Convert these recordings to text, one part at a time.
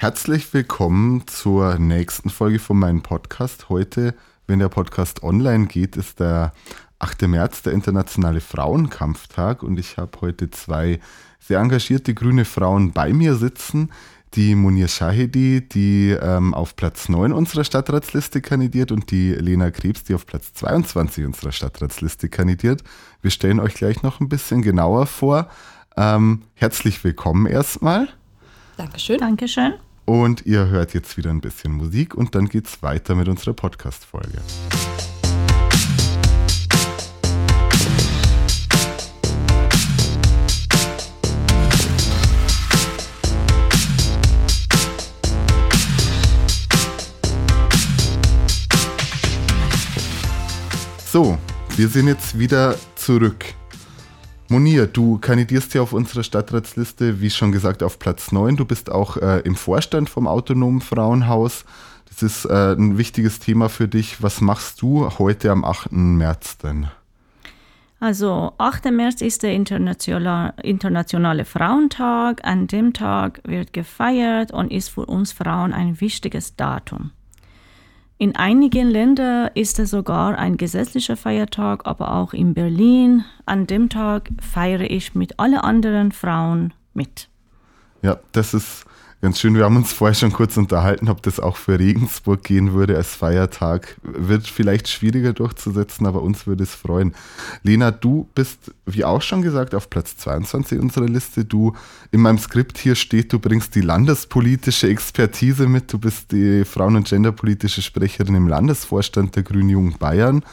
Herzlich willkommen zur nächsten Folge von meinem Podcast. Heute, wenn der Podcast online geht, ist der 8. März, der Internationale Frauenkampftag. Und ich habe heute zwei sehr engagierte grüne Frauen bei mir sitzen. Die Munir Shahidi, die ähm, auf Platz 9 unserer Stadtratsliste kandidiert und die Lena Krebs, die auf Platz 22 unserer Stadtratsliste kandidiert. Wir stellen euch gleich noch ein bisschen genauer vor. Ähm, herzlich willkommen erstmal. Dankeschön. Dankeschön. Und ihr hört jetzt wieder ein bisschen Musik und dann geht's weiter mit unserer Podcast-Folge. So, wir sind jetzt wieder zurück. Monir, du kandidierst ja auf unserer Stadtratsliste, wie schon gesagt, auf Platz 9. Du bist auch äh, im Vorstand vom Autonomen Frauenhaus. Das ist äh, ein wichtiges Thema für dich. Was machst du heute am 8. März denn? Also 8. März ist der internationale, internationale Frauentag. An dem Tag wird gefeiert und ist für uns Frauen ein wichtiges Datum. In einigen Ländern ist es sogar ein gesetzlicher Feiertag, aber auch in Berlin. An dem Tag feiere ich mit allen anderen Frauen mit. Ja, das ist ganz schön. Wir haben uns vorher schon kurz unterhalten, ob das auch für Regensburg gehen würde als Feiertag. Wird vielleicht schwieriger durchzusetzen, aber uns würde es freuen. Lena, du bist, wie auch schon gesagt, auf Platz 22 unserer Liste. Du, in meinem Skript hier steht, du bringst die landespolitische Expertise mit. Du bist die Frauen- und Genderpolitische Sprecherin im Landesvorstand der Grünen Jugend Bayern.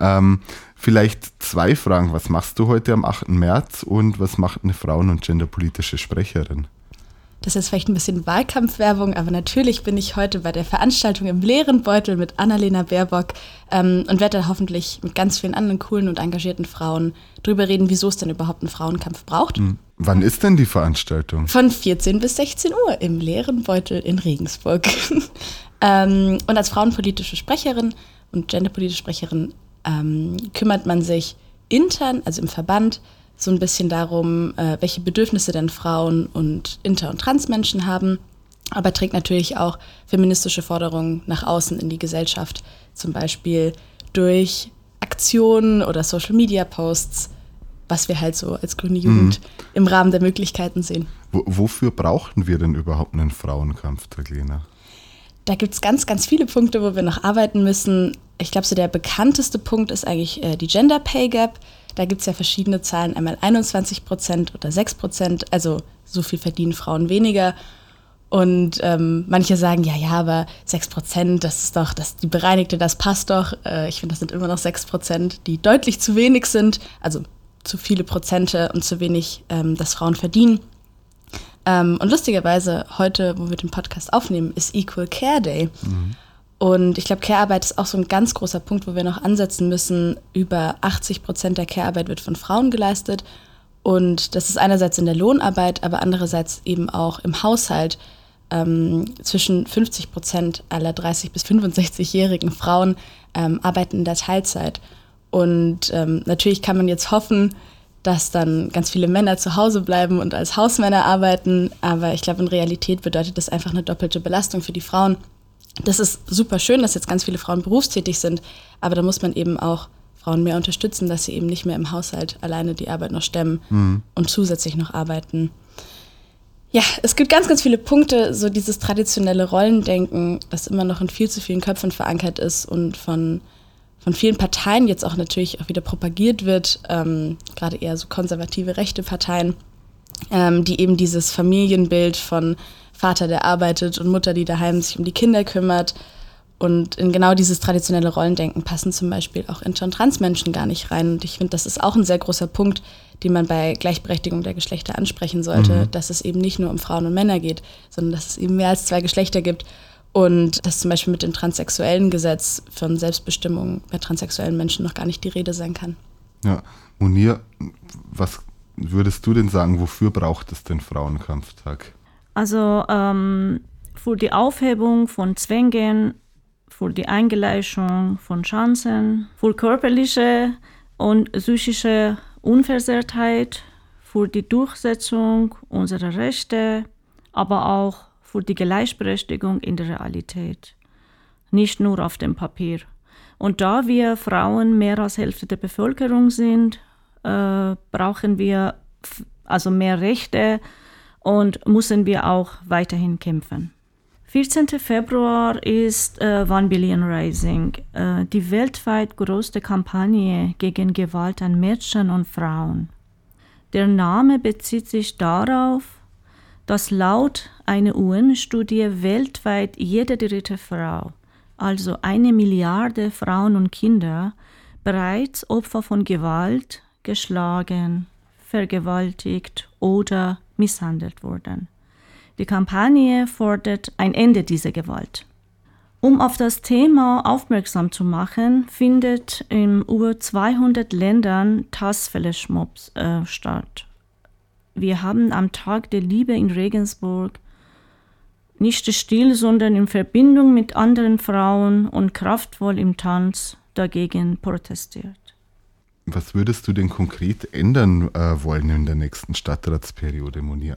Ähm, vielleicht zwei Fragen. Was machst du heute am 8. März und was macht eine Frauen- und Genderpolitische Sprecherin? Das ist vielleicht ein bisschen Wahlkampfwerbung, aber natürlich bin ich heute bei der Veranstaltung im leeren Beutel mit Annalena Baerbock ähm, und werde da hoffentlich mit ganz vielen anderen coolen und engagierten Frauen drüber reden, wieso es denn überhaupt einen Frauenkampf braucht. Mhm. Wann ist denn die Veranstaltung? Von 14 bis 16 Uhr im leeren Beutel in Regensburg. ähm, und als frauenpolitische Sprecherin und genderpolitische Sprecherin ähm, kümmert man sich intern, also im Verband, so ein bisschen darum, äh, welche Bedürfnisse denn Frauen und Inter- und Transmenschen haben, aber trägt natürlich auch feministische Forderungen nach außen in die Gesellschaft, zum Beispiel durch Aktionen oder Social-Media-Posts, was wir halt so als grüne Jugend mhm. im Rahmen der Möglichkeiten sehen. W wofür brauchten wir denn überhaupt einen Frauenkampf, Taglena? Da gibt es ganz, ganz viele Punkte, wo wir noch arbeiten müssen. Ich glaube, so der bekannteste Punkt ist eigentlich äh, die Gender Pay Gap. Da gibt es ja verschiedene Zahlen, einmal 21 Prozent oder 6 Prozent, also so viel verdienen Frauen weniger. Und ähm, manche sagen, ja, ja, aber 6 Prozent, das ist doch, das, die bereinigte, das passt doch. Äh, ich finde, das sind immer noch 6 Prozent, die deutlich zu wenig sind, also zu viele Prozente und zu wenig, ähm, dass Frauen verdienen. Ähm, und lustigerweise, heute, wo wir den Podcast aufnehmen, ist Equal Care Day. Mhm. Und ich glaube, Care-Arbeit ist auch so ein ganz großer Punkt, wo wir noch ansetzen müssen. Über 80 Prozent der Care-Arbeit wird von Frauen geleistet. Und das ist einerseits in der Lohnarbeit, aber andererseits eben auch im Haushalt. Ähm, zwischen 50 Prozent aller 30- bis 65-jährigen Frauen ähm, arbeiten in der Teilzeit. Und ähm, natürlich kann man jetzt hoffen, dass dann ganz viele Männer zu Hause bleiben und als Hausmänner arbeiten. Aber ich glaube, in Realität bedeutet das einfach eine doppelte Belastung für die Frauen das ist super schön, dass jetzt ganz viele Frauen berufstätig sind, aber da muss man eben auch Frauen mehr unterstützen, dass sie eben nicht mehr im Haushalt alleine die Arbeit noch stemmen mhm. und zusätzlich noch arbeiten. Ja, es gibt ganz, ganz viele Punkte, so dieses traditionelle Rollendenken, das immer noch in viel zu vielen Köpfen verankert ist und von, von vielen Parteien jetzt auch natürlich auch wieder propagiert wird, ähm, gerade eher so konservative rechte Parteien, ähm, die eben dieses Familienbild von Vater, der arbeitet und Mutter, die daheim sich um die Kinder kümmert. Und in genau dieses traditionelle Rollendenken passen zum Beispiel auch Inter- und Transmenschen gar nicht rein. Und ich finde, das ist auch ein sehr großer Punkt, den man bei Gleichberechtigung der Geschlechter ansprechen sollte, mhm. dass es eben nicht nur um Frauen und Männer geht, sondern dass es eben mehr als zwei Geschlechter gibt. Und dass zum Beispiel mit dem transsexuellen Gesetz von Selbstbestimmung bei transsexuellen Menschen noch gar nicht die Rede sein kann. Ja, Munir, was würdest du denn sagen, wofür braucht es den Frauenkampftag? Also ähm, für die Aufhebung von Zwängen, für die Eingleichung von Chancen, für körperliche und psychische Unversehrtheit, für die Durchsetzung unserer Rechte, aber auch für die Gleichberechtigung in der Realität, nicht nur auf dem Papier. Und da wir Frauen mehr als Hälfte der Bevölkerung sind, äh, brauchen wir also mehr Rechte und müssen wir auch weiterhin kämpfen. 14. Februar ist äh, One Billion Rising, äh, die weltweit größte Kampagne gegen Gewalt an Mädchen und Frauen. Der Name bezieht sich darauf, dass laut einer UN-Studie weltweit jede dritte Frau, also eine Milliarde Frauen und Kinder, bereits Opfer von Gewalt, geschlagen, vergewaltigt oder misshandelt wurden. Die Kampagne fordert ein Ende dieser Gewalt. Um auf das Thema aufmerksam zu machen, findet in über 200 Ländern Tassflash-Mobs äh, statt. Wir haben am Tag der Liebe in Regensburg nicht still, sondern in Verbindung mit anderen Frauen und kraftvoll im Tanz dagegen protestiert. Was würdest du denn konkret ändern äh, wollen in der nächsten Stadtratsperiode, Monia?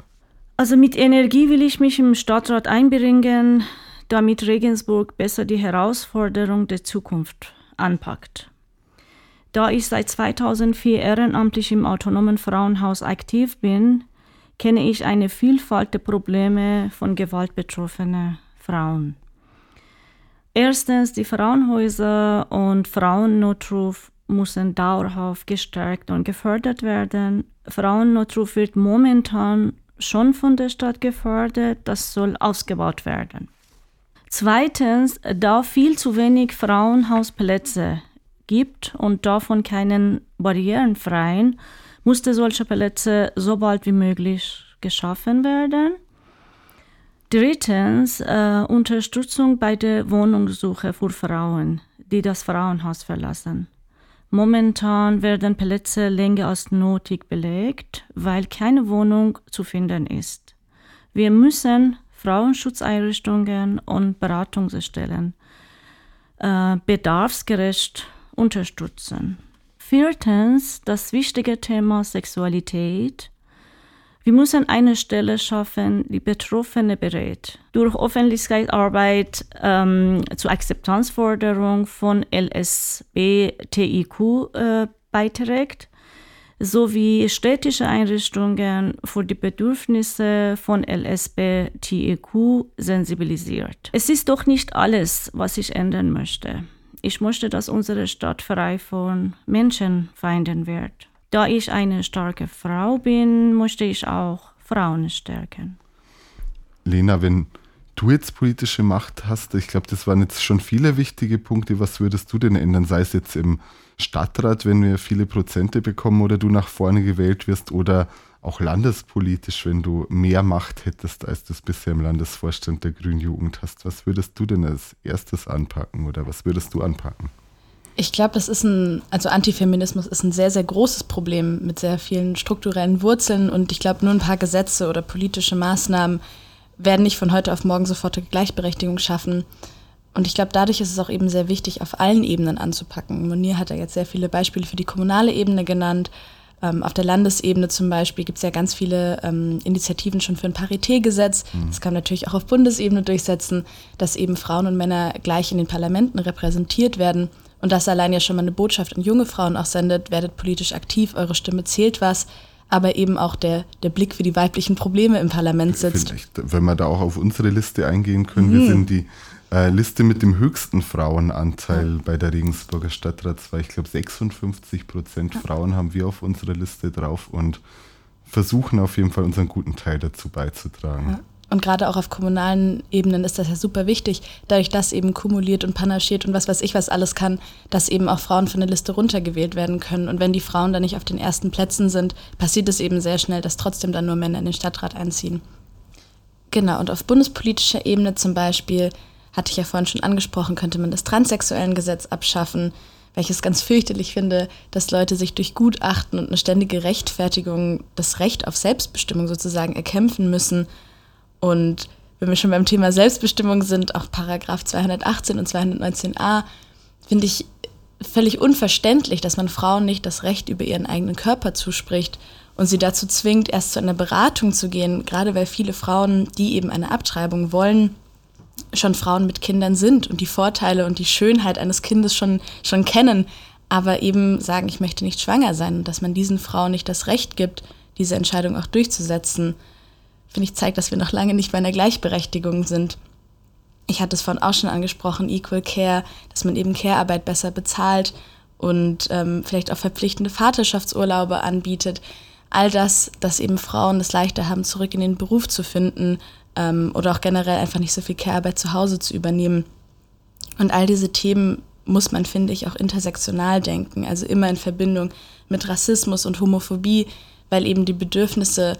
Also mit Energie will ich mich im Stadtrat einbringen, damit Regensburg besser die Herausforderung der Zukunft anpackt. Da ich seit 2004 ehrenamtlich im autonomen Frauenhaus aktiv bin, kenne ich eine Vielfalt der Probleme von gewaltbetroffenen Frauen. Erstens, die Frauenhäuser und Frauennotruf müssen dauerhaft gestärkt und gefördert werden. Frauennotruf wird momentan schon von der Stadt gefördert, das soll ausgebaut werden. Zweitens, da viel zu wenig Frauenhausplätze gibt und davon keinen barrierenfreien, musste solche Plätze so bald wie möglich geschaffen werden. Drittens, äh, Unterstützung bei der Wohnungssuche für Frauen, die das Frauenhaus verlassen. Momentan werden Plätze länger als nötig belegt, weil keine Wohnung zu finden ist. Wir müssen Frauenschutzeinrichtungen und Beratungsstellen äh, bedarfsgerecht unterstützen. Viertens, das wichtige Thema Sexualität wir müssen eine Stelle schaffen, die Betroffene berät. Durch Öffentlichkeitsarbeit ähm, zur Akzeptanzforderung von LSB-TIQ äh, beiträgt, sowie städtische Einrichtungen für die Bedürfnisse von LSB-TIQ sensibilisiert. Es ist doch nicht alles, was ich ändern möchte. Ich möchte, dass unsere Stadt frei von Menschenfeinden wird. Da ich eine starke Frau bin, möchte ich auch Frauen stärken. Lena, wenn du jetzt politische Macht hast, ich glaube, das waren jetzt schon viele wichtige Punkte. Was würdest du denn ändern? Sei es jetzt im Stadtrat, wenn wir viele Prozente bekommen oder du nach vorne gewählt wirst oder auch landespolitisch, wenn du mehr Macht hättest, als du es bisher im Landesvorstand der Grünen Jugend hast. Was würdest du denn als erstes anpacken oder was würdest du anpacken? Ich glaube, das ist ein, also Antifeminismus ist ein sehr, sehr großes Problem mit sehr vielen strukturellen Wurzeln und ich glaube, nur ein paar Gesetze oder politische Maßnahmen werden nicht von heute auf morgen sofortige Gleichberechtigung schaffen. Und ich glaube, dadurch ist es auch eben sehr wichtig, auf allen Ebenen anzupacken. Monier hat ja jetzt sehr viele Beispiele für die kommunale Ebene genannt. Ähm, auf der Landesebene zum Beispiel gibt es ja ganz viele ähm, Initiativen schon für ein Paritätgesetz. Mhm. Das kann man natürlich auch auf Bundesebene durchsetzen, dass eben Frauen und Männer gleich in den Parlamenten repräsentiert werden. Und das allein ja schon mal eine Botschaft an junge Frauen auch sendet, werdet politisch aktiv, eure Stimme zählt was, aber eben auch der, der Blick für die weiblichen Probleme im Parlament sitzt. Vielleicht, wenn wir da auch auf unsere Liste eingehen können, mhm. wir sind die äh, Liste mit dem höchsten Frauenanteil ja. bei der Regensburger Stadtratswahl. Ich glaube 56 Prozent ja. Frauen haben wir auf unserer Liste drauf und versuchen auf jeden Fall unseren guten Teil dazu beizutragen. Ja. Und gerade auch auf kommunalen Ebenen ist das ja super wichtig, dadurch, dass eben kumuliert und panaschiert und was weiß ich, was alles kann, dass eben auch Frauen von der Liste runtergewählt werden können. Und wenn die Frauen dann nicht auf den ersten Plätzen sind, passiert es eben sehr schnell, dass trotzdem dann nur Männer in den Stadtrat einziehen. Genau, und auf bundespolitischer Ebene zum Beispiel, hatte ich ja vorhin schon angesprochen, könnte man das transsexuellen Gesetz abschaffen, welches ganz fürchterlich finde, dass Leute sich durch Gutachten und eine ständige Rechtfertigung das Recht auf Selbstbestimmung sozusagen erkämpfen müssen und wenn wir schon beim Thema Selbstbestimmung sind, auch Paragraph 218 und 219a, finde ich völlig unverständlich, dass man Frauen nicht das Recht über ihren eigenen Körper zuspricht und sie dazu zwingt, erst zu einer Beratung zu gehen, gerade weil viele Frauen, die eben eine Abtreibung wollen, schon Frauen mit Kindern sind und die Vorteile und die Schönheit eines Kindes schon, schon kennen, aber eben sagen, ich möchte nicht schwanger sein und dass man diesen Frauen nicht das Recht gibt, diese Entscheidung auch durchzusetzen, ich, zeigt, dass wir noch lange nicht bei einer Gleichberechtigung sind. Ich hatte es vorhin auch schon angesprochen, Equal Care, dass man eben Care-Arbeit besser bezahlt und ähm, vielleicht auch verpflichtende Vaterschaftsurlaube anbietet. All das, dass eben Frauen es leichter haben, zurück in den Beruf zu finden ähm, oder auch generell einfach nicht so viel Care-Arbeit zu Hause zu übernehmen. Und all diese Themen muss man, finde ich, auch intersektional denken, also immer in Verbindung mit Rassismus und Homophobie, weil eben die Bedürfnisse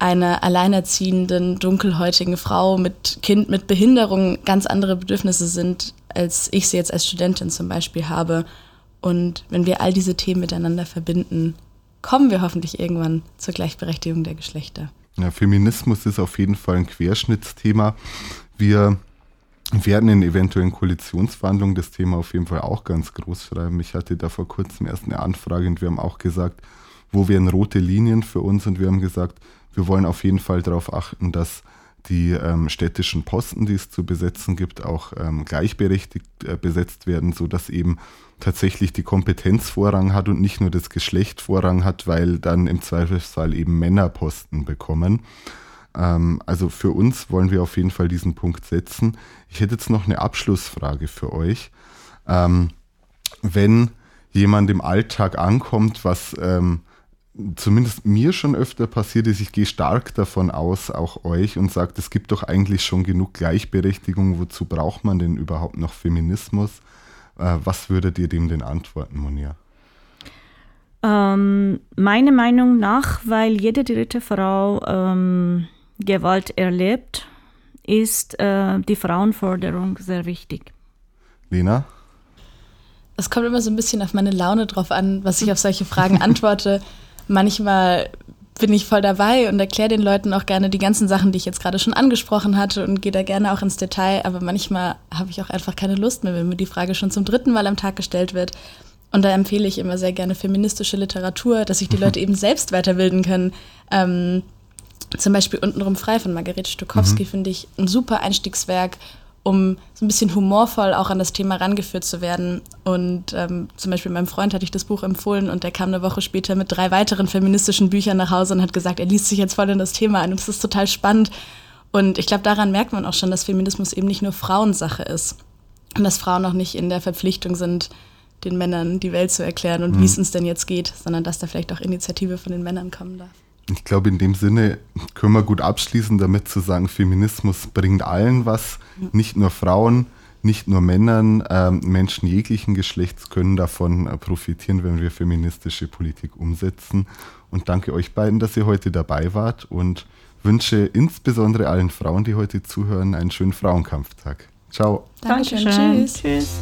einer alleinerziehenden, dunkelhäutigen Frau mit Kind mit Behinderung ganz andere Bedürfnisse sind, als ich sie jetzt als Studentin zum Beispiel habe. Und wenn wir all diese Themen miteinander verbinden, kommen wir hoffentlich irgendwann zur Gleichberechtigung der Geschlechter. Ja, Feminismus ist auf jeden Fall ein Querschnittsthema. Wir werden in eventuellen Koalitionsverhandlungen das Thema auf jeden Fall auch ganz groß schreiben. Ich hatte da vor kurzem erst eine Anfrage und wir haben auch gesagt, wo wären rote Linien für uns und wir haben gesagt, wir wollen auf jeden Fall darauf achten, dass die ähm, städtischen Posten, die es zu besetzen gibt, auch ähm, gleichberechtigt äh, besetzt werden, sodass eben tatsächlich die Kompetenz Vorrang hat und nicht nur das Geschlecht Vorrang hat, weil dann im Zweifelsfall eben Männer Posten bekommen. Ähm, also für uns wollen wir auf jeden Fall diesen Punkt setzen. Ich hätte jetzt noch eine Abschlussfrage für euch. Ähm, wenn jemand im Alltag ankommt, was ähm, zumindest mir schon öfter passiert ist, ich gehe stark davon aus, auch euch, und sagt, es gibt doch eigentlich schon genug Gleichberechtigung, wozu braucht man denn überhaupt noch Feminismus? Äh, was würdet ihr dem denn antworten, Monia? Ähm, meiner Meinung nach, weil jede dritte Frau ähm, Gewalt erlebt, ist äh, die Frauenforderung sehr wichtig. Lena? Es kommt immer so ein bisschen auf meine Laune drauf an, was ich auf solche Fragen antworte. Manchmal bin ich voll dabei und erkläre den Leuten auch gerne die ganzen Sachen, die ich jetzt gerade schon angesprochen hatte und gehe da gerne auch ins Detail. Aber manchmal habe ich auch einfach keine Lust mehr, wenn mir die Frage schon zum dritten Mal am Tag gestellt wird. Und da empfehle ich immer sehr gerne feministische Literatur, dass sich die Leute eben selbst weiterbilden können. Ähm, zum Beispiel Untenrum frei von Margarete Stokowski mhm. finde ich ein super Einstiegswerk, um so ein bisschen humorvoll auch an das Thema rangeführt zu werden. Und ähm, zum Beispiel meinem Freund hatte ich das Buch empfohlen und der kam eine Woche später mit drei weiteren feministischen Büchern nach Hause und hat gesagt, er liest sich jetzt voll in das Thema ein und es ist total spannend. Und ich glaube, daran merkt man auch schon, dass Feminismus eben nicht nur Frauensache ist und dass Frauen auch nicht in der Verpflichtung sind, den Männern die Welt zu erklären und mhm. wie es uns denn jetzt geht, sondern dass da vielleicht auch Initiative von den Männern kommen darf. Ich glaube, in dem Sinne können wir gut abschließen, damit zu sagen, Feminismus bringt allen was, nicht nur Frauen, nicht nur Männern, äh, Menschen jeglichen Geschlechts können davon äh, profitieren, wenn wir feministische Politik umsetzen. Und danke euch beiden, dass ihr heute dabei wart und wünsche insbesondere allen Frauen, die heute zuhören, einen schönen Frauenkampftag. Ciao. Dankeschön. Dankeschön. Tschüss. Tschüss.